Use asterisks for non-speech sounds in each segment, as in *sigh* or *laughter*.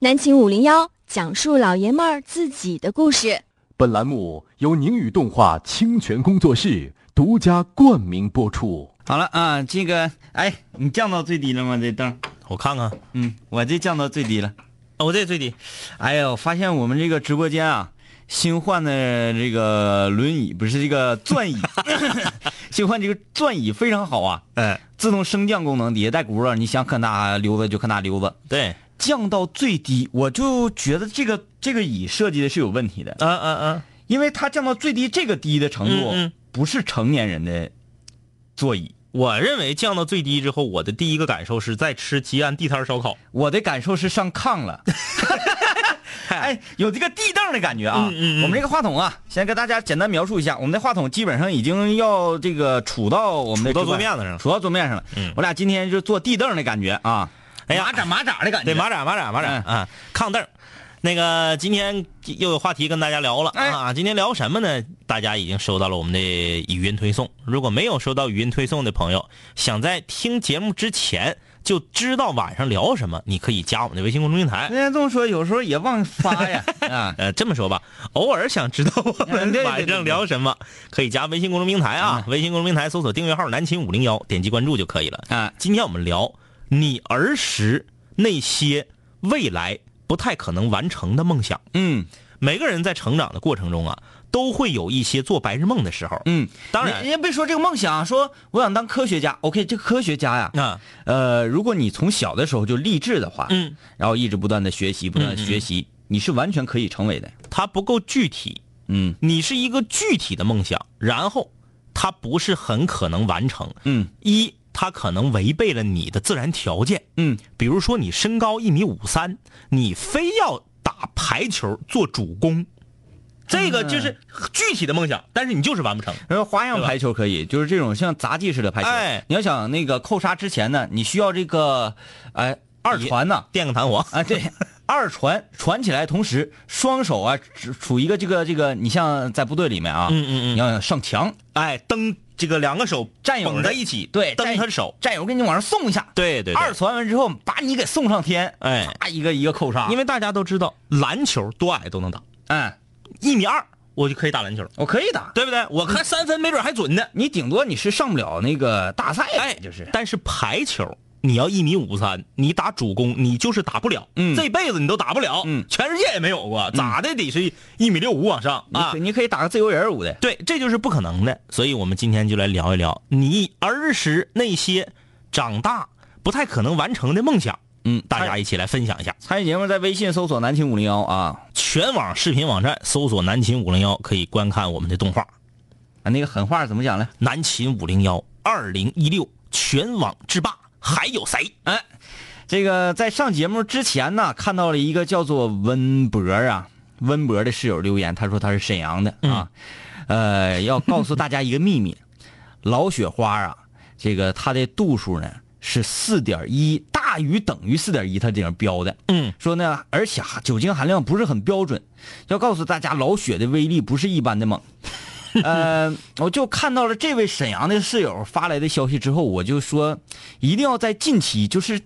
南秦五零幺讲述老爷们儿自己的故事。本栏目由宁宇动画清泉工作室独家冠名播出。好了啊，这个，哎，你降到最低了吗？这灯，我看看，嗯，我这降到最低了。我这最低。哎呦，发现我们这个直播间啊，新换的这个轮椅不是这个转椅，*laughs* 新换这个转椅非常好啊。哎，自动升降功能，底下带轱辘，你想可哪溜达就可哪溜达。对，降到最低，我就觉得这个这个椅设计的是有问题的。嗯嗯嗯，因为它降到最低这个低的程度，嗯嗯不是成年人的座椅。我认为降到最低之后，我的第一个感受是在吃吉安地摊烧烤。我的感受是上炕了，*laughs* 哎，有这个地凳的感觉啊。嗯嗯嗯我们这个话筒啊，先跟大家简单描述一下，我们的话筒基本上已经要这个杵到我们的杵到桌面子上了杵到桌面上了。嗯我俩今天就坐地凳的感觉啊，哎呀马扎马扎的感觉。对，马扎马扎马扎嗯啊，炕凳儿。那个今天又有话题跟大家聊了哎啊，今天聊什么呢？大家已经收到了我们的语音推送。如果没有收到语音推送的朋友，想在听节目之前就知道晚上聊什么，你可以加我们的微信公众平台。人家这么说，有时候也忘发呀 *laughs* 啊。呃，这么说吧，偶尔想知道我们晚上聊什么，可以加微信公众平台啊，微信公众平台搜索订阅号“南秦五零幺”，点击关注就可以了。啊，今天我们聊你儿时那些未来不太可能完成的梦想。嗯每个人在成长的过程中啊，都会有一些做白日梦的时候。嗯，当然人家别说这个梦想，说我想当科学家。OK，这个科学家呀，啊，呃，如果你从小的时候就立志的话，嗯，然后一直不断的学习，不断的学习，你是完全可以成为的。它不够具体，嗯你是一个具体的梦想，然后它不是很可能完成。嗯一，它可能违背了你的自然条件。嗯，比如说你身高一米五三，你非要打排球做主攻，这个就是具体的梦想，但是你就是完不成。然后花样排球可以，就是这种像杂技式的排球。哎。你要想那个扣杀之前呢，你需要这个，哎，二传。呢，垫个弹簧，啊，对，*laughs* 二传传起来，同时双手啊处处一个这个这个，你像在部队里面啊，嗯嗯嗯。你要上墙，哎，蹬这个两个手战友的绑在一起，对战蹬他的手，战友给你往上送一下，对对对。二传完之后把你给送上天，哎。啪一个一个扣杀，因为大家都知道篮球多矮都能打，哎，一米二。我就可以打篮球，我可以打，对不对？我看三分没准还准呢。你顶多你是上不了那个大赛，哎，就是，但是排球。你要一米五三，你打主攻，你就是打不了，嗯这辈子你都打不了，嗯全世界也没有过，咋的得是一米六五往上啊你可？以打个自由人舞的，对，这就是不可能的。所以我们今天就来聊一聊你儿时那些长大不太可能完成的梦想，嗯，大家一起来分享一下。参与节目在微信搜索南秦五零幺啊，全网视频网站搜索“南秦五零幺”，可以观看我们的动画。啊那个狠话怎么讲呢？南秦五零幺二零一六全网制霸，还有谁？哎，这个在上节目之前呢，看到了一个叫做温博啊，温博的室友留言，他说他是沈阳的啊，呃，要告诉大家一个秘密，*laughs* 老雪花啊，这个它的度数呢是四点一，大于等于四点一，它这样标的。嗯，说呢，而且哈酒精含量不是很标准，要告诉大家老雪的威力不是一般的猛。*laughs* 呃，我就看到了这位沈阳的室友发来的消息之后，我就说，一定要在近期，就是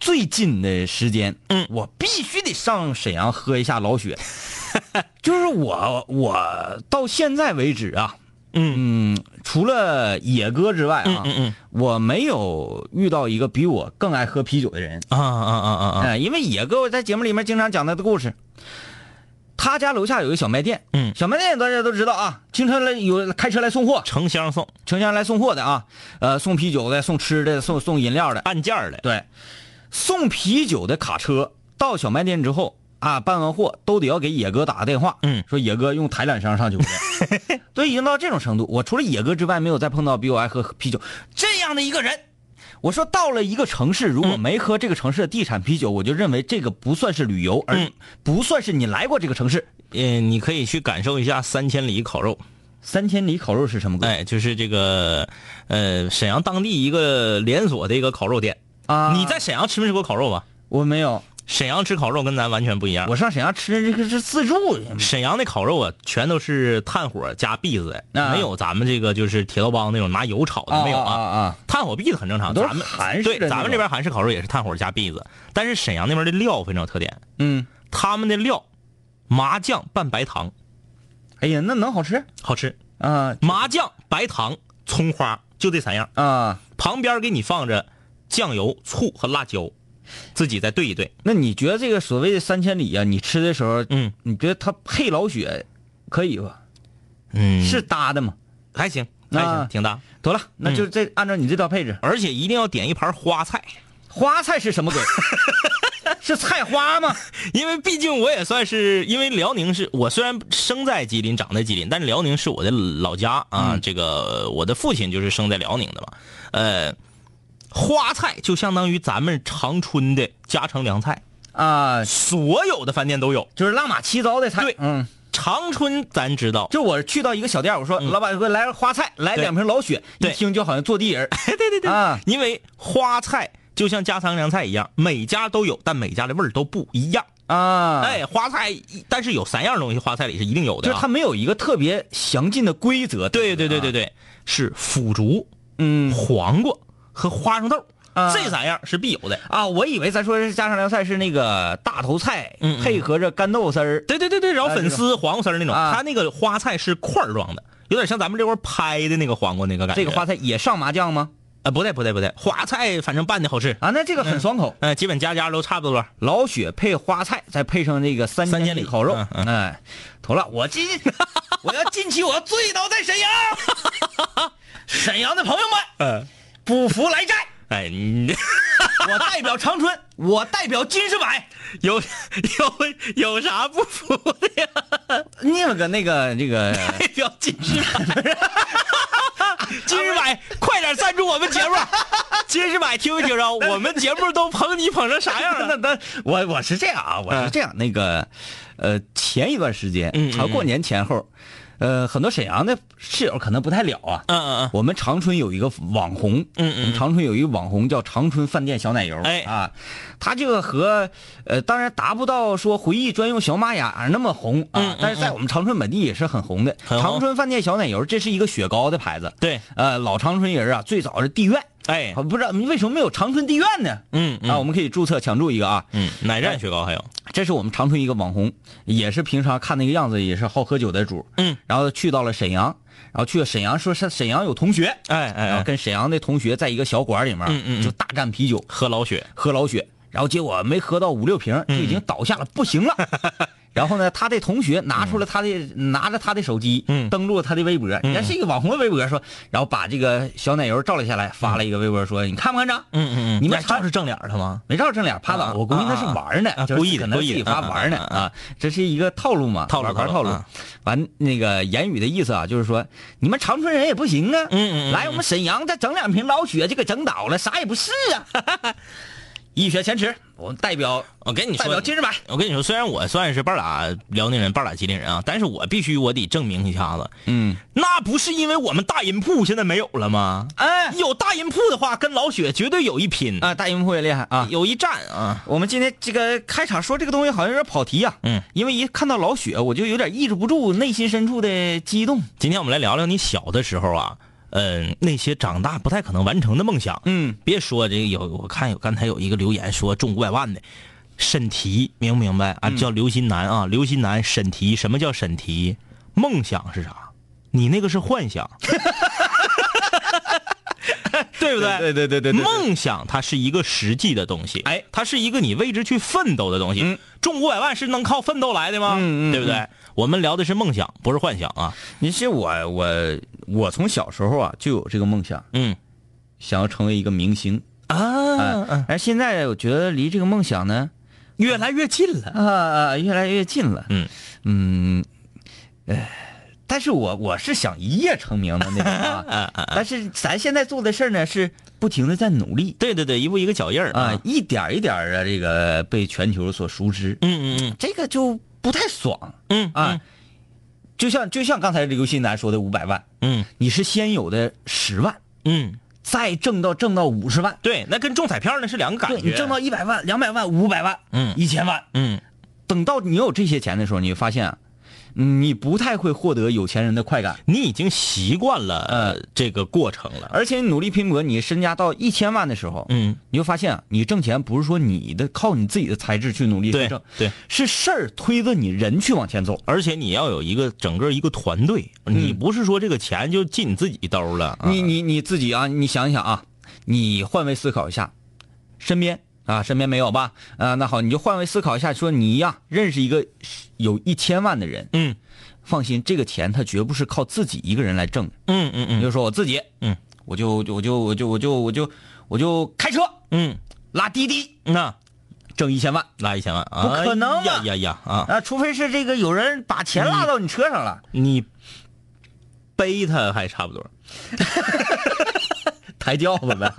最近的时间，嗯我必须得上沈阳喝一下老雪。*laughs* 就是我，我到现在为止啊，嗯嗯，除了野哥之外啊，嗯嗯我没有遇到一个比我更爱喝啤酒的人。啊啊啊啊啊！哎，因为野哥我在节目里面经常讲他的故事。他家楼下有一个小卖店，嗯。小卖店大家都知道啊，经常来有开车来送货，成箱送，成箱来送货的啊，呃，送啤酒的，送吃的，送送饮料的，按件儿的。对，送啤酒的卡车到小卖店之后啊，办完货都得要给野哥打个电话，嗯。说野哥用抬两箱上酒的，*laughs* 都已经到这种程度。我除了野哥之外，没有再碰到比我爱喝啤酒。这样的一个人。我说到了一个城市，如果没喝这个城市的地产啤酒，我就认为这个不算是旅游，而嗯不算是你来过这个城市。嗯，你可以去感受一下三千里烤肉。三千里烤肉是什么？哎，就是这个，呃，沈阳当地一个连锁的一个烤肉店。啊，你在沈阳吃没吃过烤肉吧？我没有，沈阳吃烤肉跟咱完全不一样。我上沈阳吃这个是自助，沈阳的烤肉啊，全都是炭火加篦子的，啊。没有咱们这个就是铁道帮那种拿油炒的，没有啊。啊！炭火篦子很正常，咱们韩式对咱们这边韩式烤肉也是炭火加篦子，但是沈阳那边的料非常有特点，嗯，他们的料麻酱拌白糖。哎呀，那能好吃？好吃，啊。麻酱白糖葱花就这三样，啊！旁边给你放着酱油、醋和辣椒，自己再对一对。那你觉得这个所谓的三千里啊，你吃的时候，嗯你觉得它配老雪可以吧？嗯是搭的吗？还行还啊行，挺搭，得了，那就这按照你这道配置，而且一定要点一盘花菜。花菜是什么鬼？*laughs* 是菜花吗？*laughs* 因为毕竟我也算是，因为辽宁是我虽然生在吉林，长在吉林，但是辽宁是我的老家啊。嗯这个我的父亲就是生在辽宁的嘛。呃，花菜就相当于咱们长春的家常凉菜，啊，所有的饭店都有。就是乱码七糟的菜。对嗯，长春咱知道，就我去到一个小店，我说老板给我来个花菜，来两瓶老雪，一听就好像坐地人。*laughs* 对对对啊。因为花菜就像家常凉菜一样，每家都有，但每家的味儿都不一样。啊，哎，花菜，但是有三样东西，花菜里是一定有的、啊。就是它没有一个特别详尽的规则。对对对对对，是腐竹、嗯。黄瓜和花生豆，啊这三样是必有的。啊，我以为咱说是家常凉菜是那个大头菜嗯嗯配合着干豆丝儿。对对对对，然后哎粉丝、黄瓜丝儿那种，啊它那个花菜是块儿状的，有点像咱们这块儿拍的那个黄瓜那个感觉。这个花菜也上麻酱吗？啊，不对不对不对，花菜反正拌的好吃，啊，那这个很爽口。嗯、基本家家都差不多。老雪配花菜，再配上那个三三千里烤肉，嗯嗯哎，妥了，我今我要近期我要醉倒在沈阳，*laughs* 沈阳的朋友们，嗯，不服来战，哎，你 *laughs* 我代表长春，我代表金士百，有有有啥不服的呀？你有个那个这个，*laughs* 代表金士百，金士百，快点赞助我们节目！*laughs* 金士百，听没听着？我们节目都捧你捧成啥样了？那那我我是这样啊，我是这样，那个，呃，前一段时间嗯嗯，啊，过年前后，呃，很多沈阳的室友可能不太了啊，嗯嗯嗯，我们长春有一个网红，嗯嗯。我们长春有一个网红叫长春饭店小奶油，哎。啊，他这个和呃，当然达不到说回忆专用小马雅那么红啊，嗯嗯但是在我们长春本地也是很红的。红。长春饭店小奶油，这是一个雪糕的牌子，对，呃，老长春人啊，最早是地院，哎。啊，不知道为什么没有长春地院呢？嗯啊，我们可以注册抢注一个啊，嗯，奶站雪糕还有，这是我们长春一个网红，也是平常看那个样子也是好喝酒的主，嗯，然后去到了沈阳，然后去了沈阳，说是沈阳有同学，哎哎哎，然后跟沈阳的同学在一个小馆里面，嗯嗯嗯。就大战啤酒，喝老雪，喝老雪，然后结果没喝到五六瓶，就已经倒下了，不行了。*laughs* 然后呢，他的同学拿出了他的，拿着他的手机，嗯登录了他的微博，人家是一个网红的微博，说，然后把这个小奶油照了下来，发了一个微博说，你看不看着？嗯嗯嗯你们照是正脸的吗？没照正脸，趴倒，啊我估计那是玩呢故意的故意的自己发玩呢啊这是一个套路嘛，套路玩玩套路。完那个言语的意思啊，就是说你们长春人也不行啊，嗯嗯嗯来我们沈阳再整两瓶老雪就给整倒了，啥也不是啊。*laughs* 一雪前耻，我们代表我跟你说，代表金士百，我跟你说，虽然我算是半拉辽宁人，半拉吉林人啊，但是我必须我得证明一下子，嗯，那不是因为我们大银铺现在没有了吗？哎有大银铺的话，跟老雪绝对有一拼，啊，大银铺也厉害啊。有一战啊。我们今天这个开场说这个东西好像有点跑题啊，嗯，因为一看到老雪，我就有点抑制不住内心深处的激动。今天我们来聊聊你小的时候啊，嗯、那些长大不太可能完成的梦想。嗯，别说这个有，我看有刚才有一个留言说中五百万的审题，明不明白啊？嗯叫刘新南啊，刘新南审题，什么叫审题？梦想是啥？你那个是幻想，*laughs* 对不对？对对对对对梦想它是一个实际的东西，哎，它是一个你为之去奋斗的东西。嗯中五百万是能靠奋斗来的吗？嗯嗯对不对？我们聊的是梦想，不是幻想啊。你是我我我从小时候啊就有这个梦想，嗯想要成为一个明星。啊，哎，而现在我觉得离这个梦想呢，越来越近了。啊啊越来越近了。嗯嗯，呃，但是我我是想一夜成名的那种 *laughs* 啊。但是咱现在做的事儿呢，是不停的在努力。对对对，一步一个脚印儿啊，一点一点儿的这个被全球所熟知，嗯嗯嗯。这个就不太爽。嗯啊。就像就像刚才刘新南说的五百万，嗯。你是先有的十万，嗯。再挣到挣到五十万，对，那跟中彩票那是两个感觉。对你挣到一百万、两百万、五百万，嗯。一千万，嗯，等到你有这些钱的时候，你会发现啊，嗯你不太会获得有钱人的快感，你已经习惯了呃这个过程了。而且你努力拼搏，你身家到一千万的时候，嗯，你就发现啊，你挣钱不是说你的靠你自己的才智去努力挣，对，是事儿推着你人去往前走。而且你要有一个整个一个团队，你不是说这个钱就进你自己兜了。啊你你你自己啊，你想一想啊，你换位思考一下，身边啊，身边没有吧？啊，那好，你就换位思考一下，说你呀、认识一个有一千万的人，嗯放心，这个钱他绝不是靠自己一个人来挣的。嗯嗯嗯你就说我自己，嗯，我就我就我就我就我就我就开车嗯，拉滴滴那挣一千万拉一千万啊，不可能嘛呀呀呀啊！啊，除非是这个有人把钱拉到你车上了，你背他还差不多。*laughs* 抬轿子呗，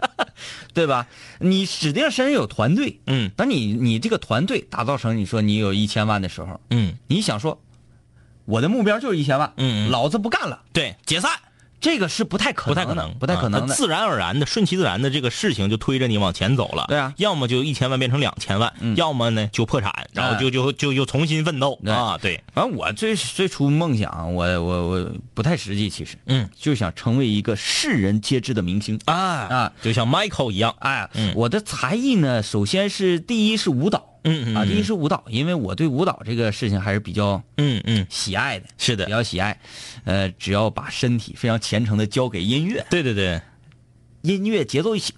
对吧？你指定身上有团队，嗯。等你你这个团队打造成你说你有一千万的时候，嗯，你想说，我的目标就是一千万，嗯嗯。老子不干了，对，解散这个是不太可能，不太可能，不太可能的。啊自然而然的、顺其自然的这个事情就推着你往前走了。对啊。要么就一千万变成两千万，嗯。要么呢就破产，然后就就就又重新奋斗。啊！对，反正我最最初梦想，我我我不太实际，其实，嗯，就想成为一个世人皆知的明星。啊啊。就像 Michael 一样，哎，嗯。我的才艺呢，首先是第一是舞蹈，啊，嗯嗯嗯第一是舞蹈，因为我对舞蹈这个事情还是比较嗯嗯，喜爱的，是的比，较喜爱，呃，只要把身体非常虔诚的交给音乐，对对对，音乐节奏一起，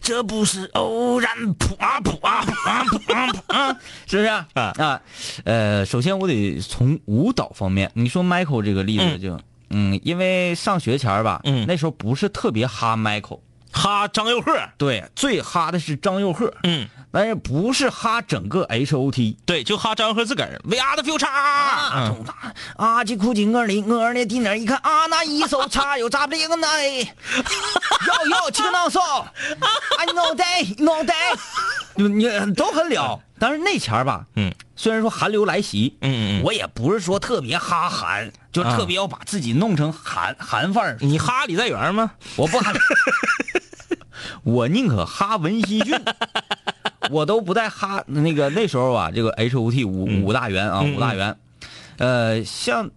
这不是偶然，噗啊噗啊噗啊噗啊噗啊！是不是啊啊？呃，首先我得从舞蹈方面，你说 Michael 这个例子嗯就，嗯，因为上学前儿吧，嗯那时候不是特别哈 Michael，哈张佑赫，对，最哈的是张佑赫，嗯，但是不是哈整个 H O T。对，就哈张佑赫自个儿，We are the future，啊，这苦尽我的我的地那一看啊，那一手叉又咋不灵呢？*laughs* 要要这个能手，*laughs* 哎，no day no day，*laughs* 你你都很了。但是那前儿吧，嗯，虽然说寒流来袭，嗯嗯嗯。我也不是说特别哈韩，就啊特别要把自己弄成韩韩范儿。你哈李在元吗？我不哈，*laughs* 我宁可哈文熙俊，我都不带哈那个那时候啊，这个 H O T 五、五大员啊，五大员，呃，像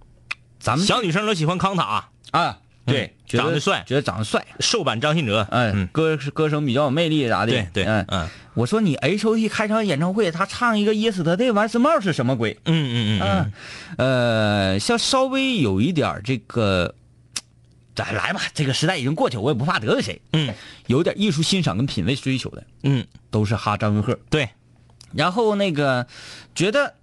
咱们小女生都喜欢康塔，啊，对长得帅。觉得长得帅，瘦版张信哲，哎，嗯，歌歌声比较有魅力啥的，对对，嗯，嗯。我说你 H O T 开场演唱会，他唱一个 Yesterday 完斯帽是什么鬼？嗯嗯嗯啊嗯，，呃，像稍微有一点这个，咱来吧，这个时代已经过去，我也不怕得罪谁。嗯，有点艺术欣赏跟品味追求的，嗯，都是哈张云赫。对，然后那个觉得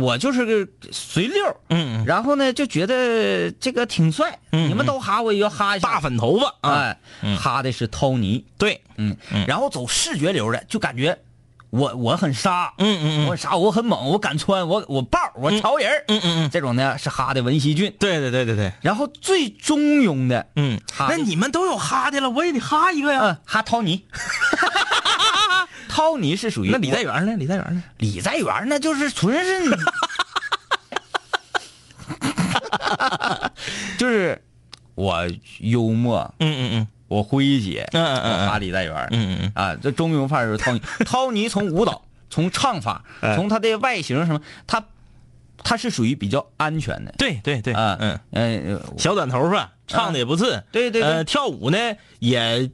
我就是个随溜嗯，然后呢就觉得这个挺帅，嗯你们都哈我也要哈一下。大粉头发啊，哎，哈的是涛尼，对，嗯嗯，然后走视觉流的，就感觉我我很杀，嗯嗯嗯。我很杀，我很猛，我敢穿，我我爆，我潮人嗯嗯嗯，这种呢是哈的文熙俊，对对对对对，然后最中庸的，嗯，哈那你们都有哈的了，我也得哈一个呀。嗯，哈涛尼，*laughs* 涛尼是属于那李在元呢？李在元呢？李在元那就是纯是，*laughs* 就是我幽默，嗯嗯嗯我诙谐，嗯嗯嗯我哈李在元，嗯嗯啊，这中庸范儿是涛尼。*laughs* 涛尼从舞蹈、从唱法、哎从他的外形什么，他他是属于比较安全的对对对，啊。嗯，嗯，小短头发，唱的也不次。对对对呃，跳舞呢也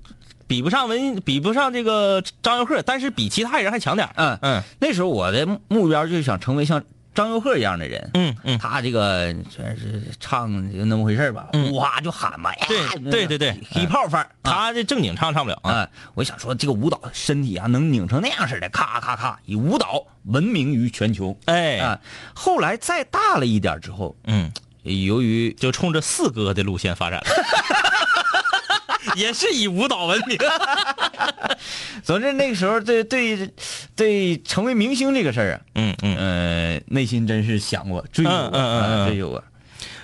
比不上文，比不上这个张佑赫，但是比其他人还强点儿嗯嗯那时候我的目标就是想成为像张佑赫一样的人。嗯嗯，他这个全是唱就那么回事儿吧，嗯哇就喊嘛，对呀对对对黑炮范他这正经唱唱不了啊。啊！我想说这个舞蹈身体啊能拧成那样似的，咔咔咔，以舞蹈闻名于全球哎，啊。后来再大了一点之后，嗯，由于就冲着四哥的路线发展了。*laughs* 也是以舞蹈闻名，*laughs* 总之那个时候对对对成为明星这个事儿啊，嗯嗯，呃，内心真是想过追嗯嗯嗯追求过。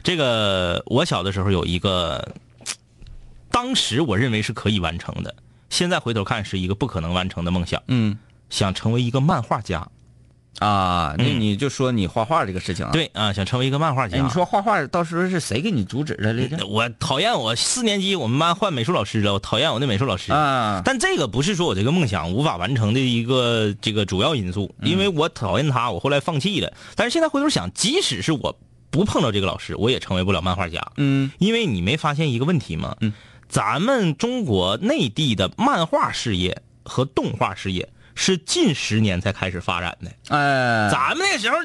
这个我小的时候有一个，当时我认为是可以完成的，现在回头看是一个不可能完成的梦想，嗯想成为一个漫画家。啊，那嗯你就说你画画这个事情啊。，对啊，想成为一个漫画家。哎，你说画画到时候是谁给你阻止的来着？我讨厌我四年级我们班换美术老师了，我讨厌我那美术老师。啊，但这个不是说我这个梦想无法完成的一个这个主要因素，因为我讨厌他，我后来放弃了。但是现在回头想，即使是我不碰到这个老师，我也成为不了漫画家。嗯因为你没发现一个问题吗？嗯，咱们中国内地的漫画事业和动画事业是近十年才开始发展的，哎，咱们那时候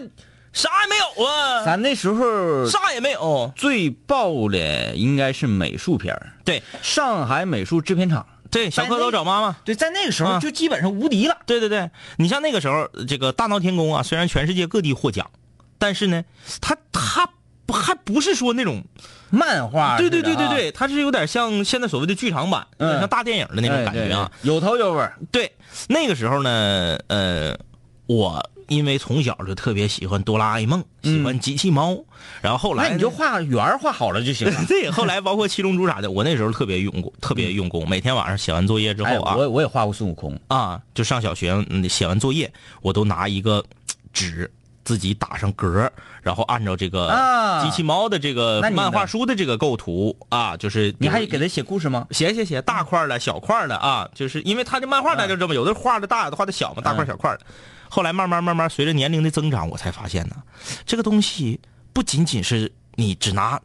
啥也没有啊，咱那时候啥也没有。最爆的应该是美术片儿对上海美术制片厂。对，小蝌蚪找妈妈。对，在那个时候啊就基本上无敌了。对对对，你像那个时候，这个大闹天宫啊，虽然全世界各地获奖，但是呢，他他不还不是说那种，漫画对对对对对，它是有点像现在所谓的剧场版，有点嗯像大电影的那种感觉啊。有头有尾。对，那个时候呢，呃，我因为从小就特别喜欢哆啦 A 梦，喜欢机器猫，然后后来那你就呢画圆画好了就行了。*laughs* 对，后来包括七龙珠啥的，我那时候特别用功，特别用功，每天晚上写完作业之哎，后啊，我我也画过孙悟空。啊，就上小学，嗯写完作业，我都拿一个纸自己打上格儿，然后按照这个啊机器猫的这个漫画书的这个构图啊，就是你还给他写故事吗？写写写大块儿的、小块儿的啊，就是因为他的漫画大家知道吗？有的画的大，有的画的小嘛，大块儿小块儿的。后来慢慢慢慢随着年龄的增长，我才发现呢，这个东西不仅仅是你只拿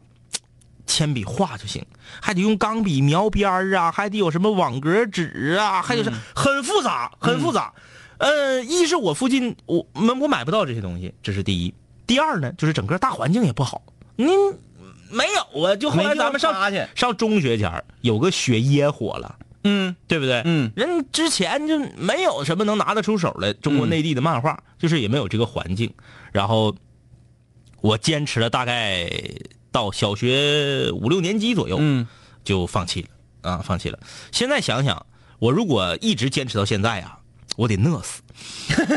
铅笔画就行，还得用钢笔描边儿啊，还得有什么网格纸啊，还有是很复杂，很复杂。呃，一是我附近我们我买不到这些东西，这是第一。第二呢，就是整个大环境也不好，您没有啊？就后来咱们上上中学前儿有个雪椰火了。嗯对不对？嗯，人之前就没有什么能拿得出手的中国内地的漫画，就是也没有这个环境。然后我坚持了大概到小学五六年级左右，嗯，就放弃了啊，放弃了。现在想想，我如果一直坚持到现在啊，我得饿死。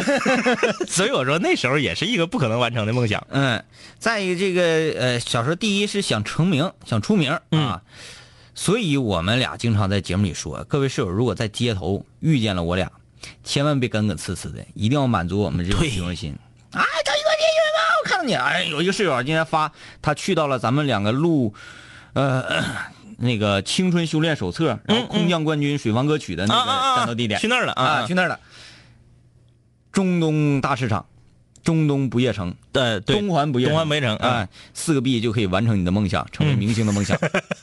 *laughs* 所以我说那时候也是一个不可能完成的梦想。嗯，再一个这个呃，小时候第一是想成名，想出名啊，所以我们俩经常在节目里说，各位室友如果在街头遇见了我俩，千万别耿耿呲呲的，一定要满足我们这种虚荣心。啊，张一哥，你以为吗？我看到你，哎，有一个室友今天发，他去到了咱们两个录，呃。那个青春修炼手册，然后空降冠军水房歌曲的那个战斗地点，去那儿了啊啊，去那儿了。中东大市场，中东不夜城，呃，东环不夜城，东环不夜城四个币就可以完成你的梦想，成为明星的梦想。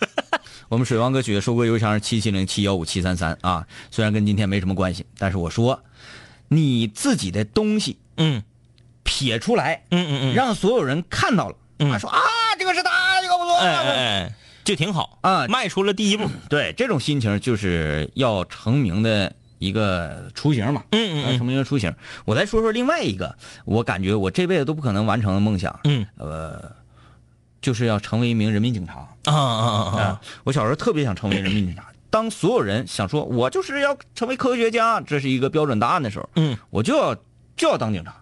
*laughs* 我们水王歌曲的收割邮箱是七七零七幺五七三三啊，虽然跟今天没什么关系，但是我说，你自己的东西嗯。撇出来，嗯嗯嗯，让所有人看到了，嗯。啊，说啊，这个是他，这个不错，哎哎哎，就挺好啊迈出了第一步。*clears throat* 对，这种心情就是要成名的一个雏形嘛。嗯嗯嗯成名的雏形。我再说说另外一个，我感觉我这辈子都不可能完成的梦想，嗯呃，就是要成为一名人民警察。啊啊啊啊！我小时候特别想成为人民警察。当所有人想说我就是要成为科学家，这是一个标准答案的时候，嗯我就要就要当警察，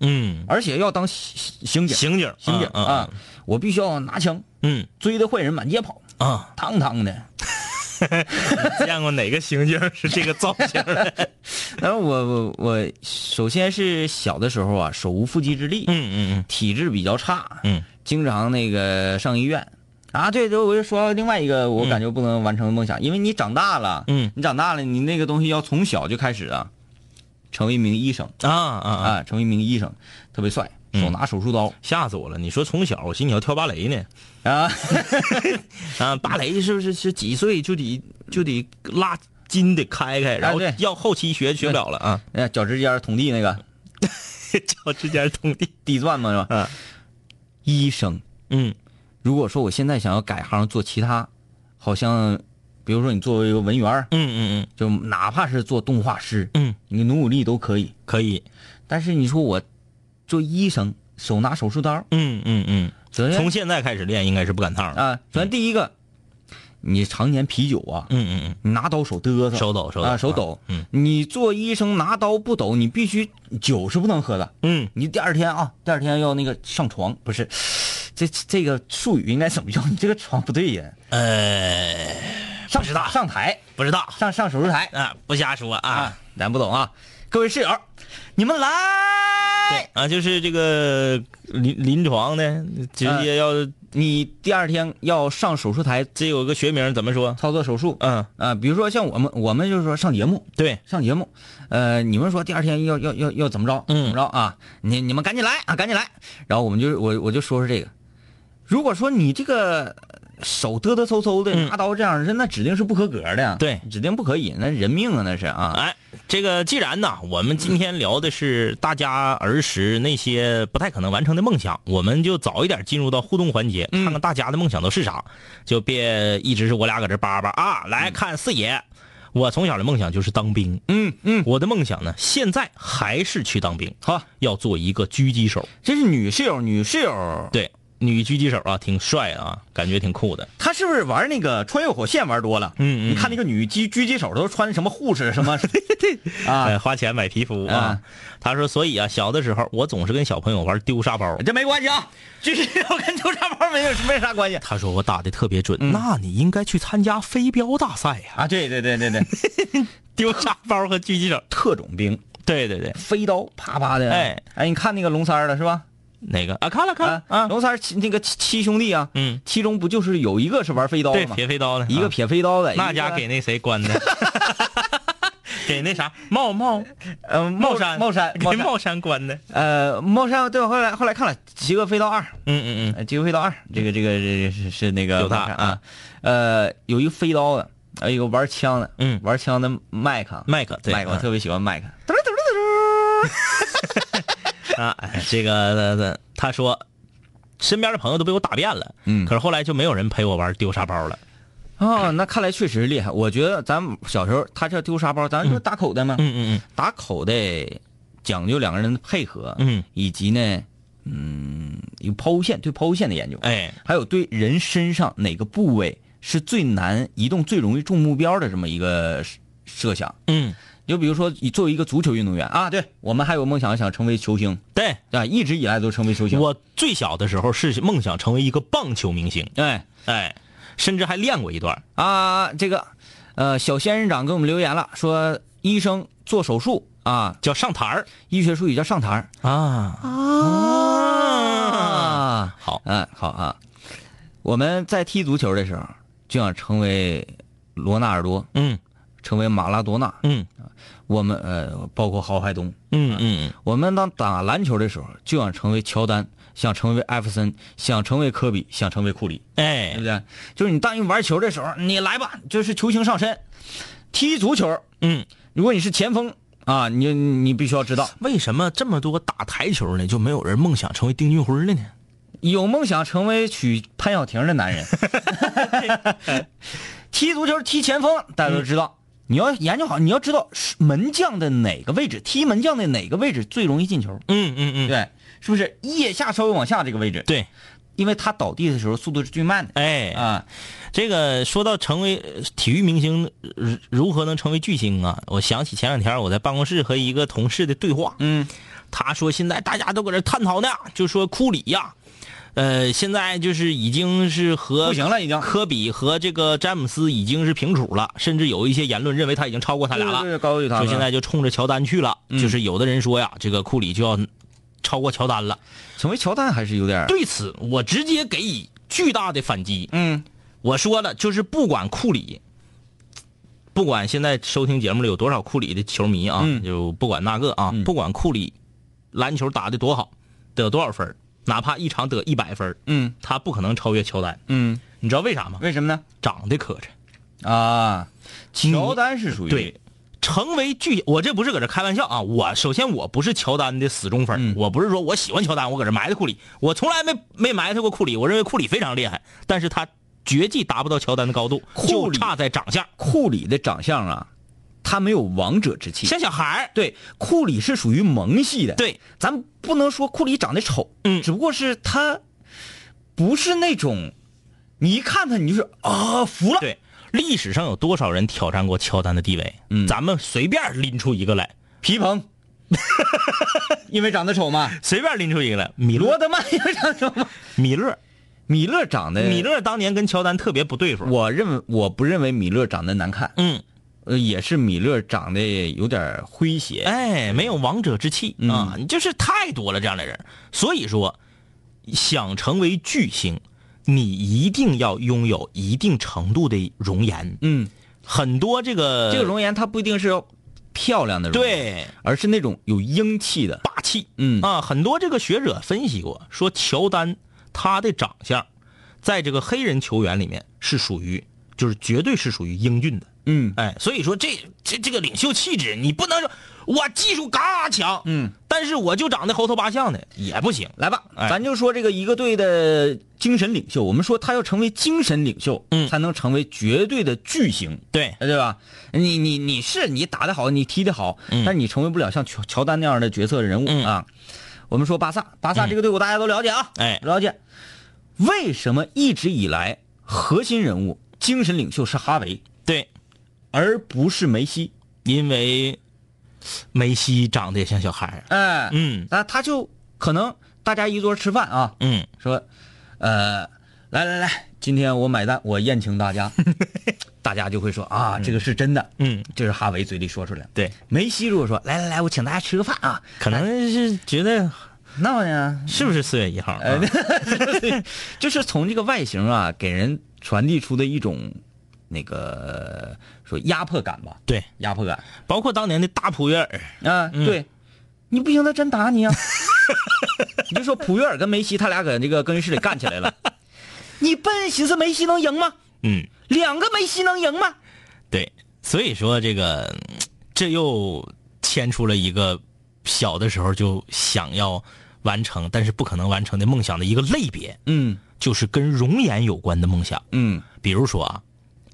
嗯，而且要当刑刑警。刑警刑警嗯啊！我必须要拿枪嗯追着坏人满街跑，啊，堂堂的。*laughs* 见过哪个刑警是这个造型的？*laughs* 然后我我我首先是小的时候啊，手无缚鸡之力，嗯嗯嗯体质比较差，嗯经常那个上医院。啊，对对，我就说另外一个我感觉不能完成的梦想，因为你长大了，嗯你长大了，你那个东西要从小就开始啊，成为一名医生嗯啊啊啊！啊，成为一名医生，特别帅，嗯手拿手术刀吓死我了！你说从小，我寻思你要跳芭蕾呢。啊，*laughs* 啊，芭蕾是不是是几岁就得就得拉筋得开开，然后要后期学学不了了啊？哎，脚趾尖捅地那个 *laughs* 脚趾尖捅地。地钻嘛是吧？嗯医生，嗯如果说我现在想要改行做其他，好像比如说你作为一个文员嗯，嗯嗯就哪怕是做动画师，嗯，你努努力都可以。可以。但是你说我做医生，手拿手术刀，嗯嗯嗯，首先从现在开始练应该是不赶趟了。啊，首先第一个，你常年啤酒啊，嗯嗯你拿刀手嘚瑟，手抖手抖。啊，手抖。嗯，你做医生拿刀不抖，你必须酒是不能喝的。嗯。你第二天啊，第二天要那个上床，不是，这这个术语应该怎么用？你这个床不对呀，嗯，呃，上不知道。上台，不知道。上上手术台。啊，不瞎说啊。啊。，咱不懂啊。各位室友，你们来！啊，就是这个临临床的，直接要你第二天要上手术台这有个学名怎么说？操作手术，嗯，啊，比如说像我们，我们就是说上节目，对，上节目，呃，你们说第二天要要要要怎么着，嗯。怎么着？啊？你你们赶紧来啊，赶紧来！然后我们就我我就说说这个，如果说你这个手嘚嘚嗖嗖的嗯。拿刀这样，那指定是不合格的，对。指定不可以，那人命啊那是啊，哎，这个既然呢，我们今天聊的是大家儿时那些不太可能完成的梦想，我们就早一点进入到互动环节，嗯。看看大家的梦想都是啥，就别一直是我俩搁这叭叭啊。来看四爷，我从小的梦想就是当兵，嗯嗯，我的梦想呢，现在还是去当兵，好，要做一个狙击手。这是女室友，女室友，对，女狙击手啊，挺帅啊，感觉挺酷的。他是不是玩那个穿越火线玩多了？嗯嗯你看那个女狙狙击手都穿什么护士什么 *laughs* 啊哎，，花钱买皮肤啊啊。他说，所以啊，小的时候我总是跟小朋友玩丢沙包。这没关系啊，狙击手跟丢沙包没有没啥关系他说我打的特别准，嗯那你应该去参加飞镖大赛呀、啊，对对对对对，*laughs* 丢沙包和狙击手。特种兵。对对对，飞刀啪啪的，哎哎，你看那个龙三了是吧？哪个？啊？看了看了啊，啊，龙三七那个七七兄弟啊，嗯，其中不就是有一个是玩飞刀对，的吗？撇飞刀的，一个啊。撇飞刀的，那家给那谁关的，*laughs* 给那啥？茂茂呃茂山茂山茂茂山关的。呃茂山对，后来后来看了《极恶飞刀二》，嗯嗯嗯，呃《极恶飞刀二》这个这个这个是是那个有他啊，呃有一个飞刀的，呃有个玩枪的，嗯。玩枪的麦克，麦克麦克我特别喜欢麦克，*laughs* 啊，哎这个他说，身边的朋友都被我打遍了，嗯可是后来就没有人陪我玩丢沙包了。哦，那看来确实厉害。我觉得咱们小时候他这丢沙包，咱就打口袋嘛，嗯嗯嗯打口袋讲究两个人的配合，嗯以及呢，嗯，有抛物线对抛物线的研究，嗯，哎，还有对人身上哪个部位是最难移动、最容易中目标的这么一个设设想。嗯，就比如说，你作为一个足球运动员啊，对我们还有梦想想成为球星对啊，一直以来都成为球星。我最小的时候是梦想成为一个棒球明星，哎哎，甚至还练过一段。啊，这个呃，小仙人掌给我们留言了，说医生做手术啊，叫上台儿医学术语叫上台儿啊啊。好，嗯，好啊。我们在踢足球的时候，就想成为罗纳尔多，嗯成为马拉多纳。嗯我们呃，包括郝海东。嗯嗯我们当打篮球的时候，就想成为乔丹，想成为艾弗森，想成为科比，想成为库里，哎对哎不，对？就是你当你玩球的时候，你来吧，就是球星上身。踢足球，嗯，如果你是前锋啊，你你必须要知道，为什么这么多打台球呢，就没有人梦想成为丁俊晖的呢？有梦想成为娶潘晓婷的男人。*laughs* 踢足球踢前锋，大家都知道。你要研究好，你要知道是门将的哪个位置，踢门将的哪个位置最容易进球，嗯嗯嗯，对，是不是？腋下稍微往下这个位置，对，因为他倒地的时候速度是最慢的哎，啊。这个说到成为呃体育明星，呃如何能成为巨星啊？我想起前两天我在办公室和一个同事的对话，嗯他说现在大家都搁这探讨呢，就说库里呀、呃，现在就是已经是和不行了已经。科比和这个詹姆斯已经是平处了，甚至有一些言论认为他已经超过他俩了，对对对高于他们说现在就冲着乔丹去了，嗯。就是有的人说呀，这个库里就要超过乔丹了。成为乔丹还是有点对此，我直接给予巨大的反击。嗯。我说了，就是不管库里，不管现在收听节目里有多少库里的球迷啊，嗯。就不管那个啊，嗯。不管库里篮球打的多好，得多少分儿哪怕一场得一百分儿嗯他不可能超越乔丹。嗯，你知道为啥吗？为什么呢？长得磕碜。啊，乔丹是属于对，成为巨，我这不是搁这开玩笑啊！我首先我不是乔丹的死忠粉，嗯我不是说我喜欢乔丹，我搁这埋汰库里，我从来没没埋汰过库里。我认为库里非常厉害，但是他绝技达不到乔丹的高度，库就差在长相，库里的长相啊，他没有王者之气。像小孩儿。对，库里是属于萌系的。对，咱不能说库里长得丑，嗯只不过是他不是那种，你一看他你就是啊服了。对，历史上有多少人挑战过乔丹的地位？嗯咱们随便拎出一个来，皮蓬，*laughs* 因为长得丑嘛。随便拎出一个来。米勒，罗德曼因为长得丑吗。米勒，米勒长得，米，勒当年跟乔丹特别不对付。我认为我不认为米勒长得难看，嗯，呃也是米勒长得有点诙谐。哎，没有王者之气嗯啊！你就是太多了这样的人，所以说，想成为巨星，你一定要拥有一定程度的容颜。嗯，很多这个这个容颜它不一定是要漂亮的容颜，，对而是那种有英气的。霸气，嗯啊，很多这个学者分析过，说乔丹他的长相，在这个黑人球员里面是属于，就是绝对是属于英俊的。嗯。哎，所以说这这这个领袖气质，你不能说我技术嘎强，嗯，但是我就长得猴头八相的也不行。来吧，哎。咱就说这个一个队的精神领袖，我们说他要成为精神领袖，嗯。才能成为绝对的巨星。对，对吧？你你你是你打得好，你踢得好，嗯。但你成为不了像乔乔丹那样的角色人物、嗯。啊。我们说巴萨，巴萨这个队伍大家都了解啊，哎。了解。为什么一直以来核心人物、精神领袖是哈维，对，而不是梅西？因为梅西长得也像小孩儿。哎，嗯。那他就可能大家一桌吃饭啊，嗯，说，呃，来来来，今天我买单，我宴请大家，*laughs* 大家就会说啊，这个是真的，嗯，这是哈维嘴里说出来。对，梅西如果说来来来，我请大家吃个饭啊，可能是觉得闹呢，是不是四月一号、啊？呃，*laughs* 就是从这个外形啊，给人传递出的一种那个说压迫感吧，对，压迫感。包括当年的大普约尔，啊，对，你不行，他真打你啊！*laughs* 你就说普约尔跟梅西他俩搁这个更衣室里干起来了，*laughs* 你笨寻思梅西能赢吗？嗯，两个梅西能赢吗？对，所以说这个嗯这又牵出了一个小的时候就想要完成，但是不可能完成的梦想的一个类别，嗯。就是跟容颜有关的梦想。嗯。比如说啊，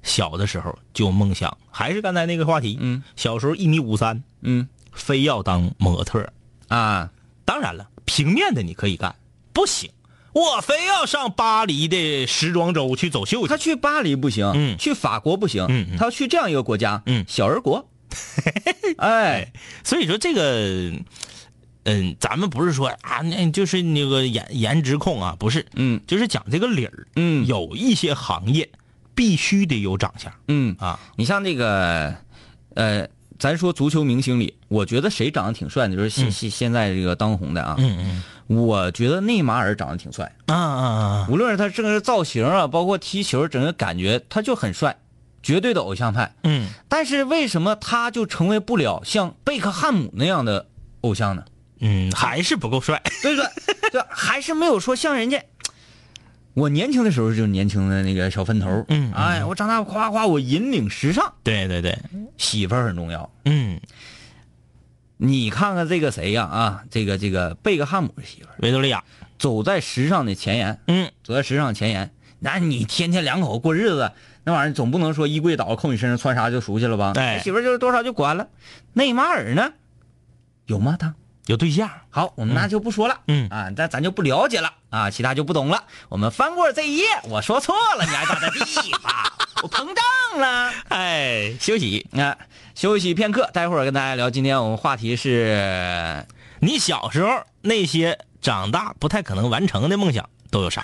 小的时候就有梦想，还是刚才那个话题，嗯，小时候一米五三，嗯。非要当模特。啊，当然了，平面的你可以干，不行，我非要上巴黎的时装周去走秀去。他去巴黎不行，嗯。去法国不行，嗯嗯。他要去这样一个国家，嗯。小人国，*laughs* 哎，所以说这个，嗯，咱们不是说啊，那就是那个颜颜值控啊，不是，嗯。就是讲这个理儿。嗯。有一些行业必须得有长相嗯，啊。你像那个，呃，咱说足球明星里，我觉得谁长得挺帅的，就是现现现在这个当红的啊，嗯嗯我觉得内马尔长得挺帅，嗯啊啊啊！无论是他这个造型啊，包括踢球，整个感觉他就很帅，绝对的偶像派。嗯，但是为什么他就成为不了像贝克汉姆那样的偶像呢？嗯，还是不够帅。对不对？对，还是没有说像人家。我年轻的时候就是年轻的那个小分头，嗯嗯哎，我长大夸夸我引领时尚，对对对，媳妇儿很重要。嗯，你看看这个谁呀啊这个这个贝克汉姆的媳妇儿，维多利亚。走在时尚的前沿，嗯，走在时尚前沿。那你天天两口过日子，那玩意儿总不能说衣柜倒扣你身上穿啥就熟悉了吧？对媳妇儿就是多少就管了。内马尔呢？有吗他？有对象。好，我们那就不说了，嗯啊，那咱就不了解了啊，其他就不懂了。我们翻过这一页，我说错了，你还咋的地方？我膨胀了。*laughs* 哎，休息。啊，休息片刻，待会儿跟大家聊。今天我们话题是，你小时候那些长大不太可能完成的梦想都有啥？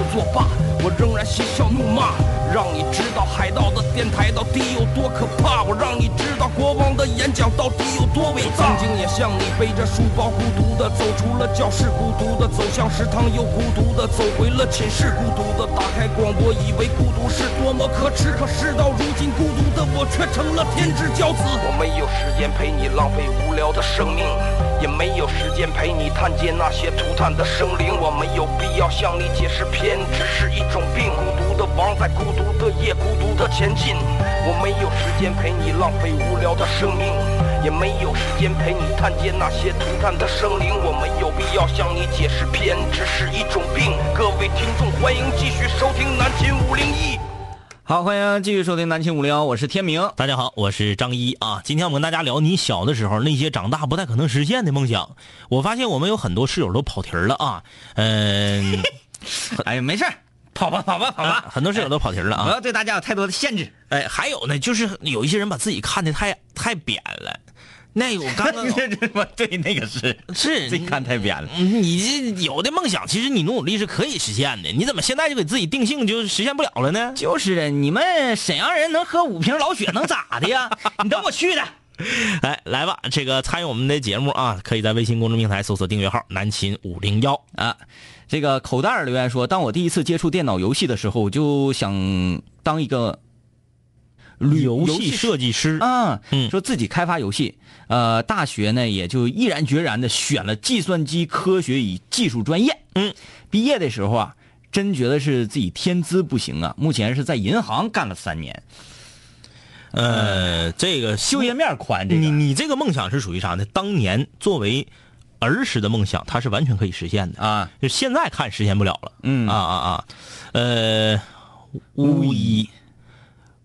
作罢，我仍然嬉笑怒骂，让你知道海盗的电台到底有多可怕，我让你知道国王的演讲到底有多伟大。曾经也像你背着书包孤独的走出了教室，孤独的走向食堂，又孤独的走回了寝室，孤独的打开广播，以为孤独是多么可耻，可事到如今，孤独的我却成了天之骄子。我没有时间陪你浪费无聊的生命。也没有时间陪你探见那些涂炭的生灵，我没有必要向你解释偏执是一种病。孤独的王在孤独的夜，孤独的前进。我没有时间陪你浪费无聊的生命，也没有时间陪你探监那些涂炭的生灵。我没有必要向你解释，偏执是一种病。各位听众，欢迎继续收听南秦五零一。好，欢迎继续收听南青五零幺，我是天明。大家好，我是张一啊。今天我们跟大家聊你小的时候那些长大不太可能实现的梦想。我发现我们有很多室友都跑题了啊。嗯、*laughs* 哎呀，没事儿跑吧，跑吧，跑吧，很多室友都跑题了啊不啊。要对大家有太多的限制。哎，还有呢，就是有一些人把自己看的太太扁了。那我刚刚 *laughs* 这这对，那个是是自己看太扁了。嗯你这有的梦想，其实你努努力是可以实现的。你怎么现在就给自己定性就实现不了了呢？就是的，你们沈阳人能喝五瓶老雪能咋的呀？*laughs* 你等我去的。*laughs* 哎，来吧，这个参与我们的节目啊，可以在微信公众平台搜索订阅号“南秦五零幺啊，这个口袋儿留言说，当我第一次接触电脑游戏的时候，我就想当一个”，游戏戏设计师。啊，嗯说自己开发游戏。呃，大学呢也就毅然决然的选了计算机科学与技术专业。嗯，毕业的时候啊，真觉得是自己天资不行啊。目前是在银行干了三年，呃，这个就业面宽。这你你这个梦想是属于啥呢？当年作为儿时的梦想，它是完全可以实现的。啊，就现在看实现不了了。嗯啊啊啊，呃，巫医，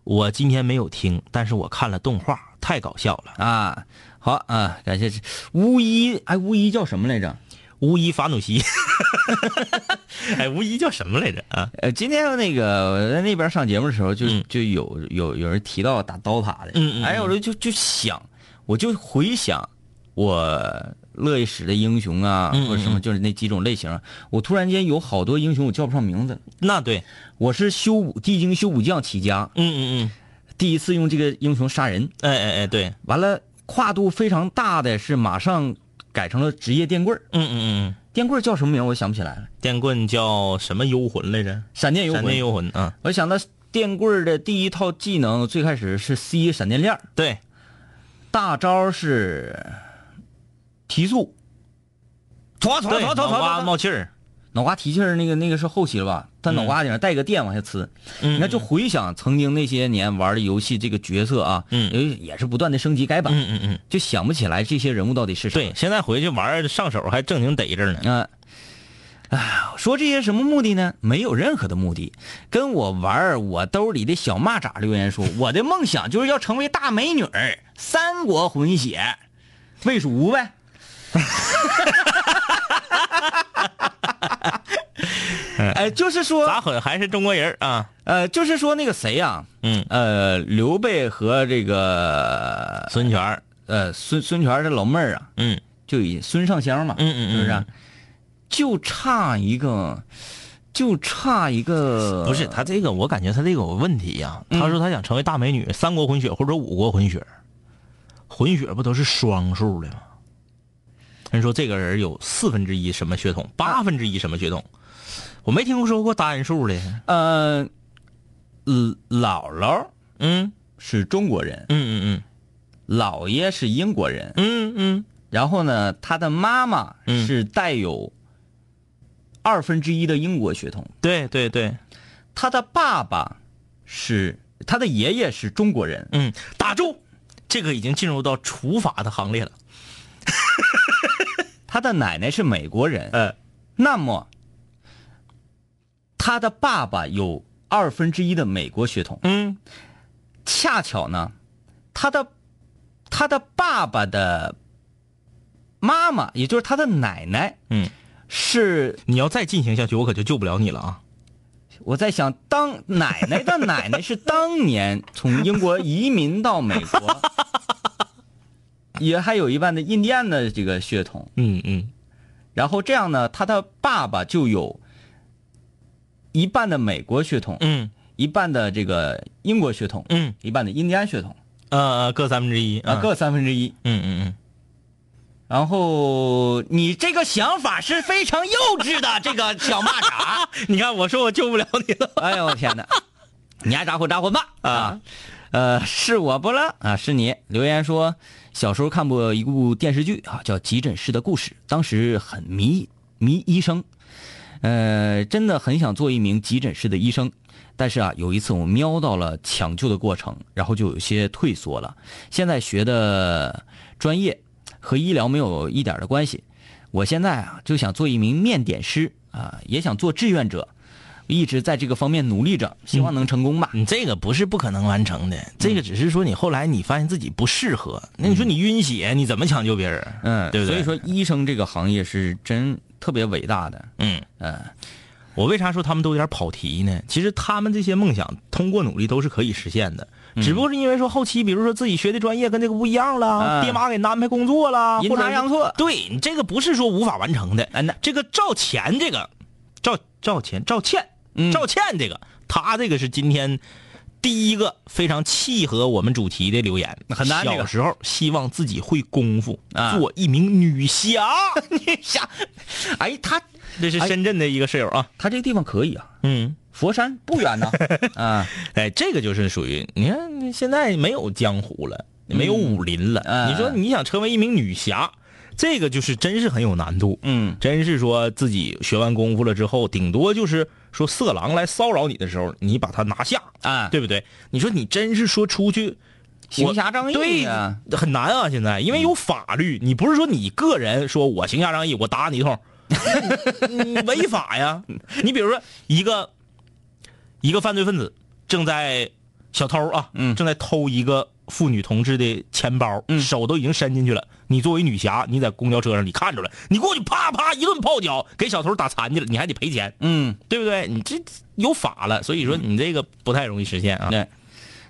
我今天没有听，但是我看了动画，太搞笑了。啊，好啊，感谢巫医。哎，巫医叫什么来着？巫医法努西，*laughs* 哎，巫医叫什么来着啊？呃，今天那个我在那边上节目的时候就，就、嗯就有有有人提到打刀塔的，嗯哎，我就就就想，我就回想我乐意使的英雄啊，嗯嗯或者什么，嗯就是那几种类型啊，我突然间有好多英雄我叫不上名字。那对，我是修武地精修武将起家，嗯嗯嗯，第一次用这个英雄杀人，哎哎哎，对，完了跨度非常大的是马上改成了职业电棍儿。嗯嗯嗯。嗯，电棍儿叫什么名我想不起来了，电棍叫什么幽魂来着？闪电幽魂。闪电幽魂啊，我想到电棍儿的第一套技能最开始是 C 闪电链儿。对，大招是提速，唰唰对，唰唰脑瓜唰，冒气儿。脑瓜提气儿那个那个是后期了吧？他脑瓜顶上带个电往下呲。嗯你看，就回想曾经那些年玩的游戏，这个角色啊，嗯也也是不断的升级改版，嗯嗯嗯，就想不起来这些人物到底是谁。对，现在回去玩上手还正经逮着呢。啊，哎，说这些什么目的呢？没有任何的目的。跟我玩我兜里的小蚂蚱留言说，我的梦想就是要成为大美女，三国混血，魏蜀吴呗。*laughs* 哎，就是说，咋混还是中国人啊？呃，就是说那个谁呀、嗯，呃，刘备和这个孙权，呃孙孙权的老妹儿啊，嗯。就以孙尚香嘛，嗯嗯嗯是不是啊？就差一个，就差一个，不是他这个，我感觉他这个有问题呀、嗯。他说他想成为大美女，三国混血或者五国混血，混血不都是双数的吗？人说这个人有四分之一什么血统，八分之一什么血统，我没听说过单数的。呃，嗯姥姥嗯是中国人，嗯嗯嗯。姥爷是英国人，嗯嗯。然后呢，他的妈妈嗯。是带有二分之一的英国血统，对对对，他的爸爸是他的爷爷是中国人，嗯，打住，这个已经进入到除法的行列了。*laughs* 他的奶奶是美国人，呃，那么他的爸爸有二分之一的美国血统，嗯。恰巧呢，他的他的爸爸的妈妈，也就是他的奶奶，嗯，是你要再进行下去，我可就救不了你了啊。我在想，当奶奶的奶奶是当年从英国移民到美国，*laughs* 也还有一半的印第安的这个血统，嗯嗯然后这样呢，他的爸爸就有一半的美国血统，嗯一半的这个英国血统，嗯一半的印第安血统，呃，各三分之一啊，各三分之一。嗯嗯嗯。然后你这个想法是非常幼稚的，*laughs* 这个小蚂蚱。*laughs* 你看，我说我救不了你了。*laughs* 哎呦我天哪！你爱咋混咋混吧啊！呃，是我不了啊，是你留言说小时候看过一部电视剧啊，叫《急诊室的故事》，当时很迷迷医生，呃，真的很想做一名急诊室的医生。但是啊，有一次我瞄到了抢救的过程，然后就有些退缩了。现在学的专业和医疗没有一点的关系。我现在啊就想做一名面点师啊，也想做志愿者，一直在这个方面努力着，希望能成功吧。你这个不是不可能完成的，这个只是说你后来你发现自己不适合。那你说你晕血，你怎么抢救别人？嗯，对不对？所以说，医生这个行业是真特别伟大的。嗯嗯，我为啥说他们都有点跑题呢？其实他们这些梦想通过努力都是可以实现的，只不过是因为说后期，比如说自己学的专业跟这个不一样了，嗯爹妈给安排工作了，阴差阳错对你这个不是说无法完成的。哎那这个赵钱这个赵赵钱赵倩嗯。赵倩这个，她这个是今天。第一个非常契合我们主题的留言，很难小时候希望自己会功夫，啊。做一名女侠。*laughs* 女侠，哎，她这是深圳的一个室友啊，他这个地方可以啊，嗯，佛山不远呢。*laughs* 啊，哎，这个就是属于你看现在没有江湖了，没有武林了。嗯。你说你想成为一名女侠，这个就是真是很有难度。嗯真是说自己学完功夫了之后，顶多就是说色狼来骚扰你的时候，你把他拿下，啊，对不对？你说你真是说出去。行侠仗义对呀，很难啊！现在因为有法律，你不是说你个人说我行侠仗义，我打你一通，你 *laughs* 违法呀！你比如说一个一个犯罪分子正在小偷啊，嗯正在偷一个妇女同志的钱包，嗯手都已经伸进去了。你作为女侠，你在公交车上你看着了，你过去啪啪一顿泡脚，给小偷打残去了，你还得赔钱，嗯，对不对？你这有法了，所以说你这个不太容易实现啊。对。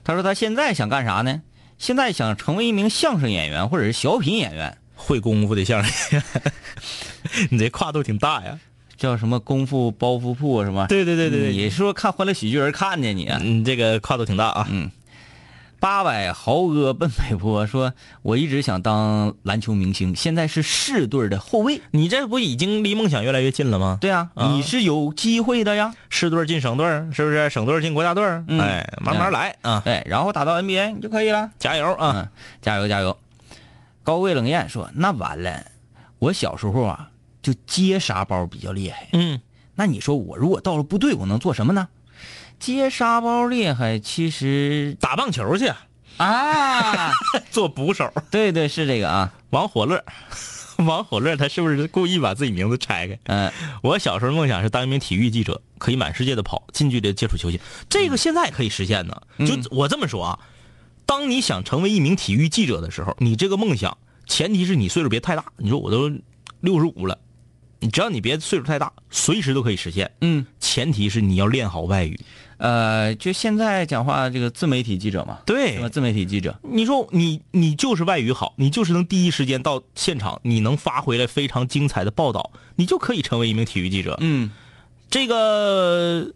他说他现在想干啥呢？现在想成为一名相声演员或者是小品演员，会功夫的相声演员，*laughs* 你这跨度挺大呀。叫什么功夫包袱铺是吗？对对对对对你是说看欢乐喜剧人看见你啊？你，这个跨度挺大啊。八百豪哥奔北坡说，我一直想当篮球明星，现在是市队的后卫。你这不已经离梦想越来越近了吗？对啊，啊你是有机会的呀。市队进省队，是不是？省队进国家队，嗯哎，慢慢来啊，对，然后打到 NBA 你就可以了。加油啊！嗯，加油加油！高贵冷艳说：“那完了，我小时候啊就接沙包比较厉害。嗯，那你说我如果到了部队，我能做什么呢？接沙包厉害，其实打棒球去，啊，*laughs* 做捕手。对对是这个啊，王火乐，*laughs* 王火乐，他是不是故意把自己名字拆开？嗯、我小时候梦想是当一名体育记者，可以满世界的跑，近距离接触球鞋。这个现在可以实现呢。就我这么说啊，当你想成为一名体育记者的时候，你这个梦想前提是你岁数别太大。你说我都六十五了，你只要你别岁数太大，随时都可以实现。嗯，前提是你要练好外语。呃，就现在讲话这个自媒体记者嘛，对？自媒体记者，你说你你就是外语好，你就是能第一时间到现场，你能发回来非常精彩的报道，你就可以成为一名体育记者。嗯这个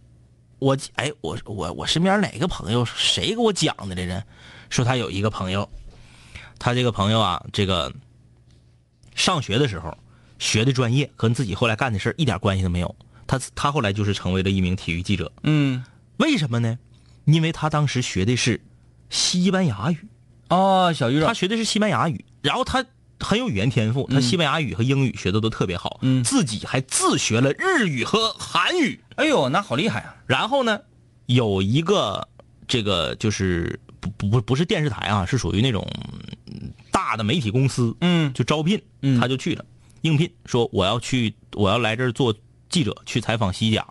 我哎，我我我身边哪个朋友谁给我讲的来着？说他有一个朋友，他这个朋友啊，这个上学的时候学的专业跟自己后来干的事儿一点关系都没有。他他后来就是成为了一名体育记者，嗯，为什么呢？因为他当时学的是西班牙语。哦，小鱼肉，他学的是西班牙语，然后他很有语言天赋，他西班牙语和英语学的都特别好，嗯自己还自学了日语和韩语。哎呦，那好厉害啊！然后呢，有一个这个就是不不不不是电视台啊，是属于那种嗯大的媒体公司，嗯就招聘，嗯他就去了，应聘说我要去，我要来这儿做记者，去采访西甲。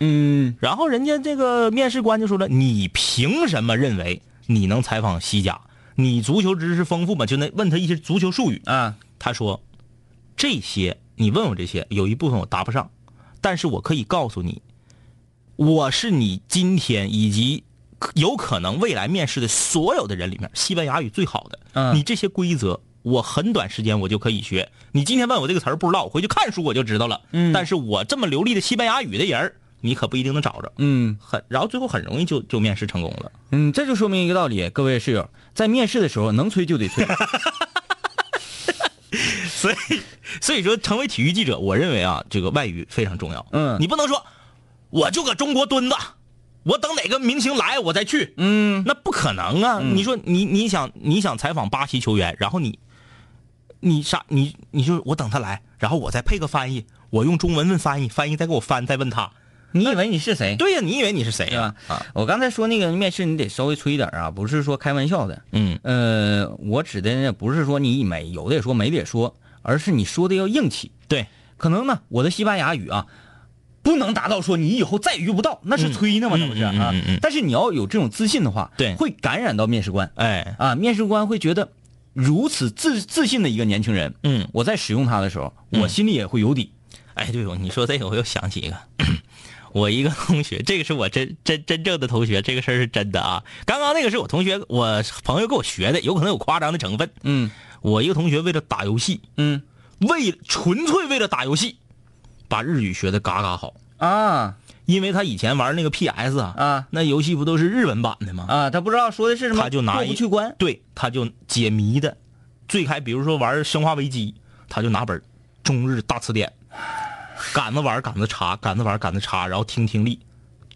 嗯然后人家这个面试官就说了：“你凭什么认为你能采访西甲？你足球知识丰富吗？”就那问他一些足球术语，啊，他说：“这些你问我这些，有一部分我答不上，但是我可以告诉你，我是你今天以及有可能未来面试的所有的人里面，西班牙语最好的。嗯你这些规则，我很短时间我就可以学。你今天问我这个词儿不知道，我回去看书我就知道了。嗯但是我这么流利的西班牙语的人儿，你可不一定能找着。嗯很，然后最后很容易就就面试成功了。嗯，这就说明一个道理，各位室友，在面试的时候能吹就得吹。*laughs* 所以，所以说成为体育记者，我认为啊，这个外语非常重要。嗯你不能说我就搁中国蹲着，我等哪个明星来我再去，嗯那不可能啊！你说你你想你想采访巴西球员，然后你你啥你你就我等他来，然后我再配个翻译，我用中文问翻译，翻译再给我翻，再问他，你以为你是谁？对呀，你以为你是谁对呀吧？？啊，我刚才说那个面试，你得稍微吹点儿啊，不是说开玩笑的。嗯呃，我指的呢不是说你没有的也说没的也说，而是你说的要硬气。对，可能呢，我的西班牙语啊，不能达到说你以后再也遇不到，那是吹呢嘛，不是啊嗯嗯嗯嗯？但是你要有这种自信的话，对会感染到面试官哎，啊，面试官会觉得如此自自信的一个年轻人，嗯，我在使用他的时候，我心里也会有底。哎，对，你说这个我又想起一个，*clears throat* 我一个同学，*laughs* 这个是我真真真正的同学，这个事儿是真的啊。刚刚那个是我同学，我朋友给我学的，有可能有夸张的成分。嗯我一个同学为了打游戏，嗯为纯粹为了打游戏，把日语学的嘎嘎好，啊因为他以前玩那个 PS 啊，啊那游戏不都是日文版的吗？啊，他不知道说的是什么，他就拿一不去关。对，他就解谜的，最开比如说玩《生化危机》，他就拿本中日大词典，赶着玩杆子查，杆子玩杆子查，然后听听力，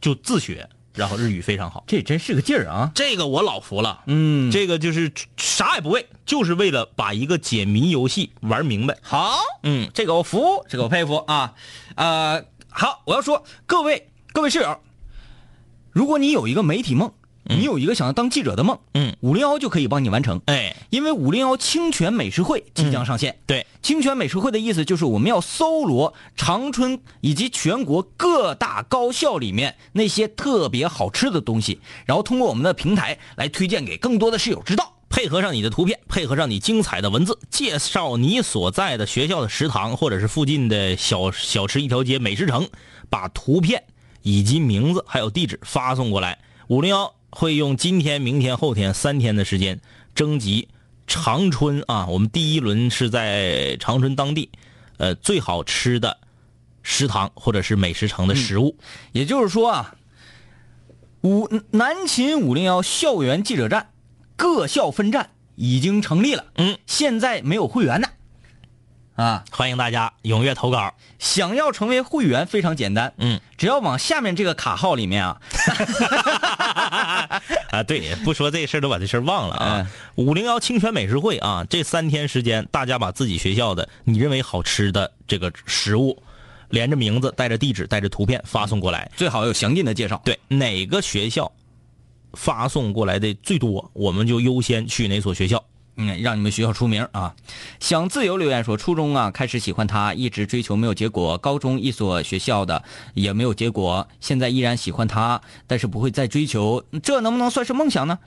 就自学，然后日语非常好。这真是个劲儿啊！这个我老服了，嗯，这个就是啥也不为，就是为了把一个解谜游戏玩明白。好，嗯，这个我服，这个我佩服啊。呃，好，我要说各位各位室友，如果你有一个媒体梦，你有一个想要当记者的梦，嗯，五零幺就可以帮你完成。哎，因为五零幺清泉美食会即将上线。对，清泉美食会的意思就是我们要搜罗长春以及全国各大高校里面那些特别好吃的东西，然后通过我们的平台来推荐给更多的室友知道。配合上你的图片，配合上你精彩的文字，介绍你所在的学校的食堂，或者是附近的小小吃一条街美食城，把图片以及名字还有地址发送过来。五零幺会用今天、明天、后天三天的时间征集长春啊，我们第一轮是在长春当地，呃最好吃的食堂或者是美食城的食物。也就是说啊，五南秦五零幺校园记者站各校分站已经成立了，嗯，现在没有会员呢，啊，欢迎大家踊跃投稿。想要成为会员非常简单，嗯，只要往下面这个卡号里面啊，*laughs* 啊，对，不说这事儿都把这事儿忘了啊。五零幺清泉美食会啊，这三天时间，大家把自己学校的你认为好吃的这个食物，连着名字、带着地址、带着图片发送过来。最好有详尽的介绍。对，哪个学校发送过来的最多，我们就优先去哪所学校。嗯，让你们学校出名啊！想自由留言说，初中啊开始喜欢他，一直追求没有结果；高中一所学校的也没有结果，现在依然喜欢他，但是不会再追求，这能不能算是梦想呢？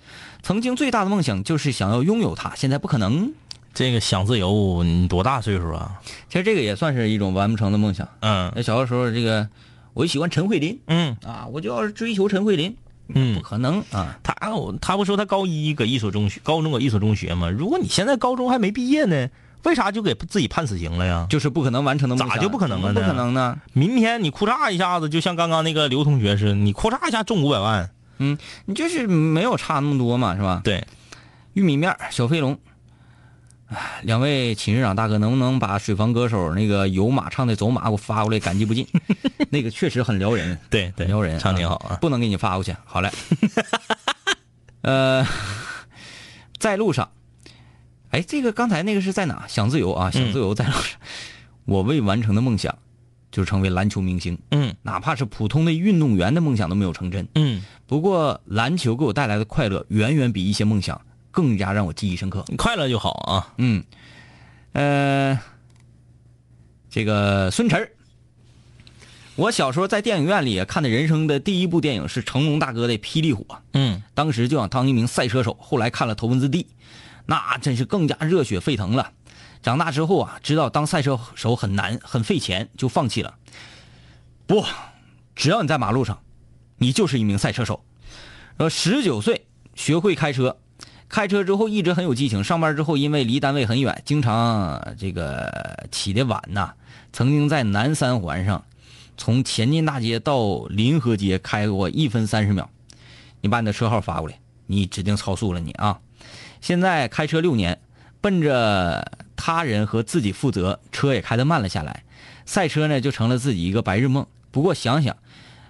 曾经最大的梦想就是想要拥有他，现在不可能。这个想自由，你多大岁数啊？其实这个也算是一种完不成的梦想。嗯那小的时候，这个我就喜欢陈慧琳嗯啊，我就要追求陈慧琳，不嗯，可能啊！他他不说他高一搁一所中学，高中搁一所中学吗？如果你现在高中还没毕业呢，为啥就给自己判死刑了呀？就是不可能完成的梦想，咋就不可能了呢不可能呢？明天你哭嚓一下子，就像刚刚那个刘同学似的，你哭嚓一下中五百万。嗯，你就是没有差那么多嘛，是吧？对，玉米面儿小飞龙，唉两位寝室长大哥，能不能把水房歌手那个有马唱的走马给我发过来？感激不尽，*laughs* 那个确实很撩人，对对，撩人，唱挺好啊。不能给你发过去。好嘞，*laughs* 呃，在路上，哎，这个刚才那个是在哪？想自由啊，想自由在路上。我未完成的梦想就是成为篮球明星，嗯哪怕是普通的运动员的梦想都没有成真。嗯，不过篮球给我带来的快乐，远远比一些梦想更加让我记忆深刻。你快乐就好啊。嗯，呃，这个孙晨儿我小时候在电影院里看的人生的第一部电影是成龙大哥的《霹雳火》，嗯当时就想当一名赛车手，后来看了《头文字 D》，那真是更加热血沸腾了。长大之后啊，知道当赛车手很难，很费钱，就放弃了。不，只要你在马路上，你就是一名赛车手。呃，十九岁学会开车，开车之后一直很有激情。上班之后，因为离单位很远，经常这个起的晚呐。曾经在南三环上，从前进大街到临河街开过一分三十秒。你把你的车号发过来，你指定超速了你啊！现在开车六年，奔着他人和自己负责，车也开得慢了下来。赛车呢，就成了自己一个白日梦。不过想想，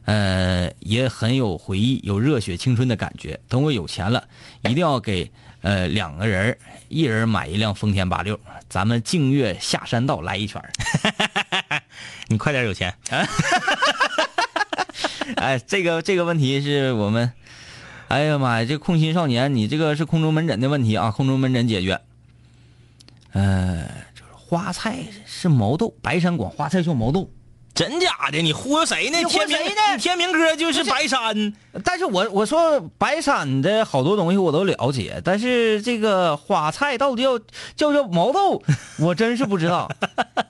呃，也很有回忆，有热血青春的感觉。等我有钱了，一定要给呃两个人儿，一人买一辆丰田八六，咱们净月下山道来一圈儿 *laughs* 你快点有钱。*laughs* 哎，这个这个问题是我们，哎呀妈呀，这空心少年，你这个是空中门诊的问题啊，空中门诊解决。呃，就是花菜是毛豆，白山管花菜叫毛豆，真假的？你忽悠谁呢？天明谁呢？你天明哥就是白山，但是我我说白山的好多东西我都了解，但是这个花菜到底要叫叫毛豆，*laughs* 我真是不知道。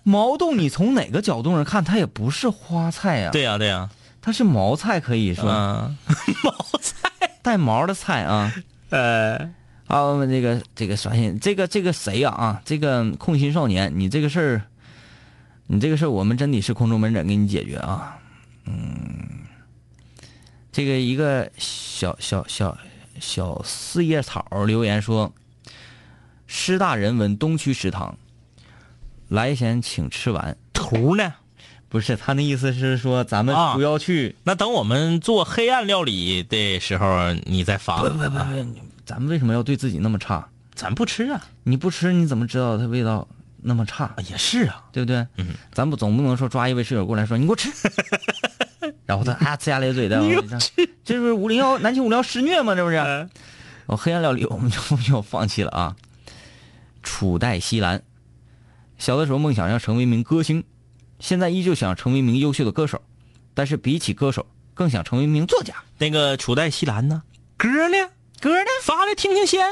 毛豆你从哪个角度上看，它也不是花菜啊，对呀、对呀、它是毛菜，可以说、*laughs* 嗯，带毛的菜啊。呃，啊，我们这个这个刷新这个这个谁呀啊这个空心少年，你这个事儿，你这个事儿，我们真得是空中门诊给你解决啊。嗯，这个一个小小小小四叶草留言说，师大人文东区食堂，来先请吃完。图呢？不是他那意思是说咱们啊不要去，那等我们做黑暗料理的时候，你再发。不不不不，咱们为什么要对自己那么差？咱不吃啊。你不吃你怎么知道它味道那么差？啊也是啊，对不对？嗯，咱不总不能说抓一位室友过来说你给我吃，*laughs* 然后他啊呲牙咧嘴的，*laughs* 我这这是五零幺南秦五零幺施虐吗？这不是？嗯哦，黑暗料理我们就就放弃了啊。楚代西兰，小的时候梦想要成为一名歌星，现在依旧想成为一名优秀的歌手，但是比起歌手，更想成为一名作家。那个楚代西兰呢？歌呢？歌呢？发来听听先。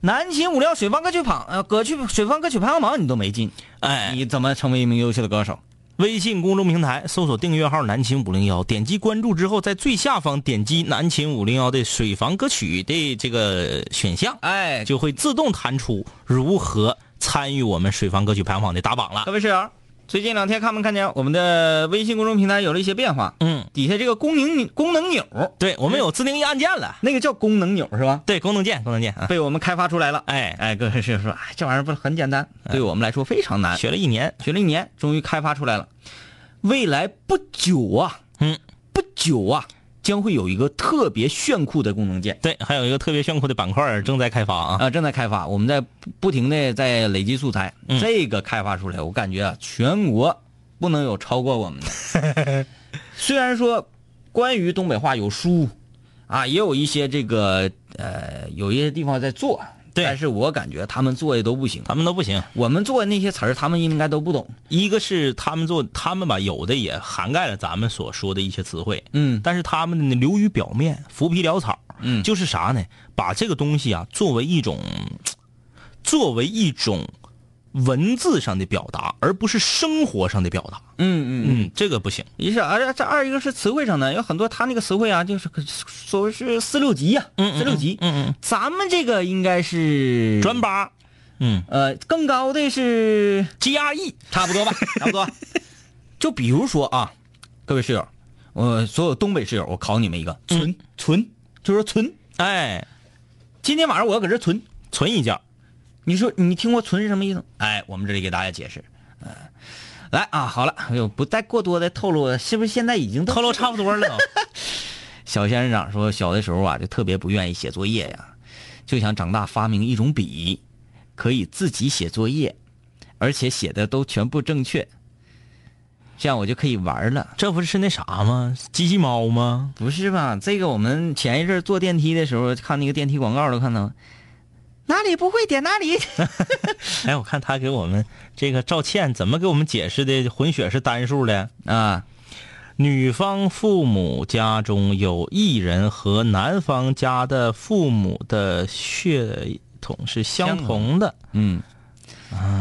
南秦五零幺水房歌曲榜呃歌曲水房歌曲排行榜你都没进，哎，你怎么成为一名优秀的歌手？微信公众平台搜索订阅号“南秦五零幺”，点击关注之后，在最下方点击“南秦五零幺”的水房歌曲的这个选项，哎，就会自动弹出如何参与我们水房歌曲排行榜的打榜了。各位室友，最近两天看没看见我们的微信公众平台有了一些变化？嗯，底下这个功能功能钮，对，我们有自定义按键了。那个叫功能钮是吧？对，功能键，功能键啊，被我们开发出来了。哎，哎，各位师傅说，哎，这玩意儿不是很简单，对我们来说非常难。学了一年，学了一年，终于开发出来了。未来不久啊，嗯，不久啊，将会有一个特别炫酷的功能键对，还有一个特别炫酷的板块正在开发啊。啊、正在开发，我们在不不停的在累积素材。嗯这个开发出来，我感觉啊，全国不能有超过我们的。*laughs* 虽然说关于东北话有书啊，也有一些这个呃，有一些地方在做，对但是我感觉他们做的都不行。他们都不行，我们做的那些词儿，他们应该都不懂。一个是他们做，他们吧有的也涵盖了咱们所说的一些词汇，嗯但是他们呢流于表面，浮皮潦草，嗯就是啥呢？把这个东西啊作为一种，作为一种文字上的表达，而不是生活上的表达。嗯嗯嗯，这个不行。一是而这二一个是词汇上的，有很多他那个词汇啊，就是可所谓是四六级呀、四六级。嗯嗯咱们这个应该是嗯，专八，嗯呃更高的是，GRE，差不多吧，差不多。*laughs* 就比如说啊，各位室友，我所有东北室友，我考你们一个存存，就说存。哎，今天晚上我要搁这存，存一觉。你说你听过存是什么意思？哎，我们这里给大家解释。嗯、来啊，好了，哎呦，不再过多的透露，是不是现在已经透露差不多了。*laughs* 小仙人掌说，小的时候啊，就特别不愿意写作业呀，就想长大发明一种笔，可以自己写作业，而且写的都全部正确，这样我就可以玩了。这不是那啥吗？机器猫吗？不是吧？这个我们前一阵坐电梯的时候看那个电梯广告都看到，哪里不会点哪里。*laughs* *laughs* 哎，我看他给我们这个赵倩怎么给我们解释的混血是单数的？啊，女方父母家中有一人和男方家的父母的血统是相同的。嗯，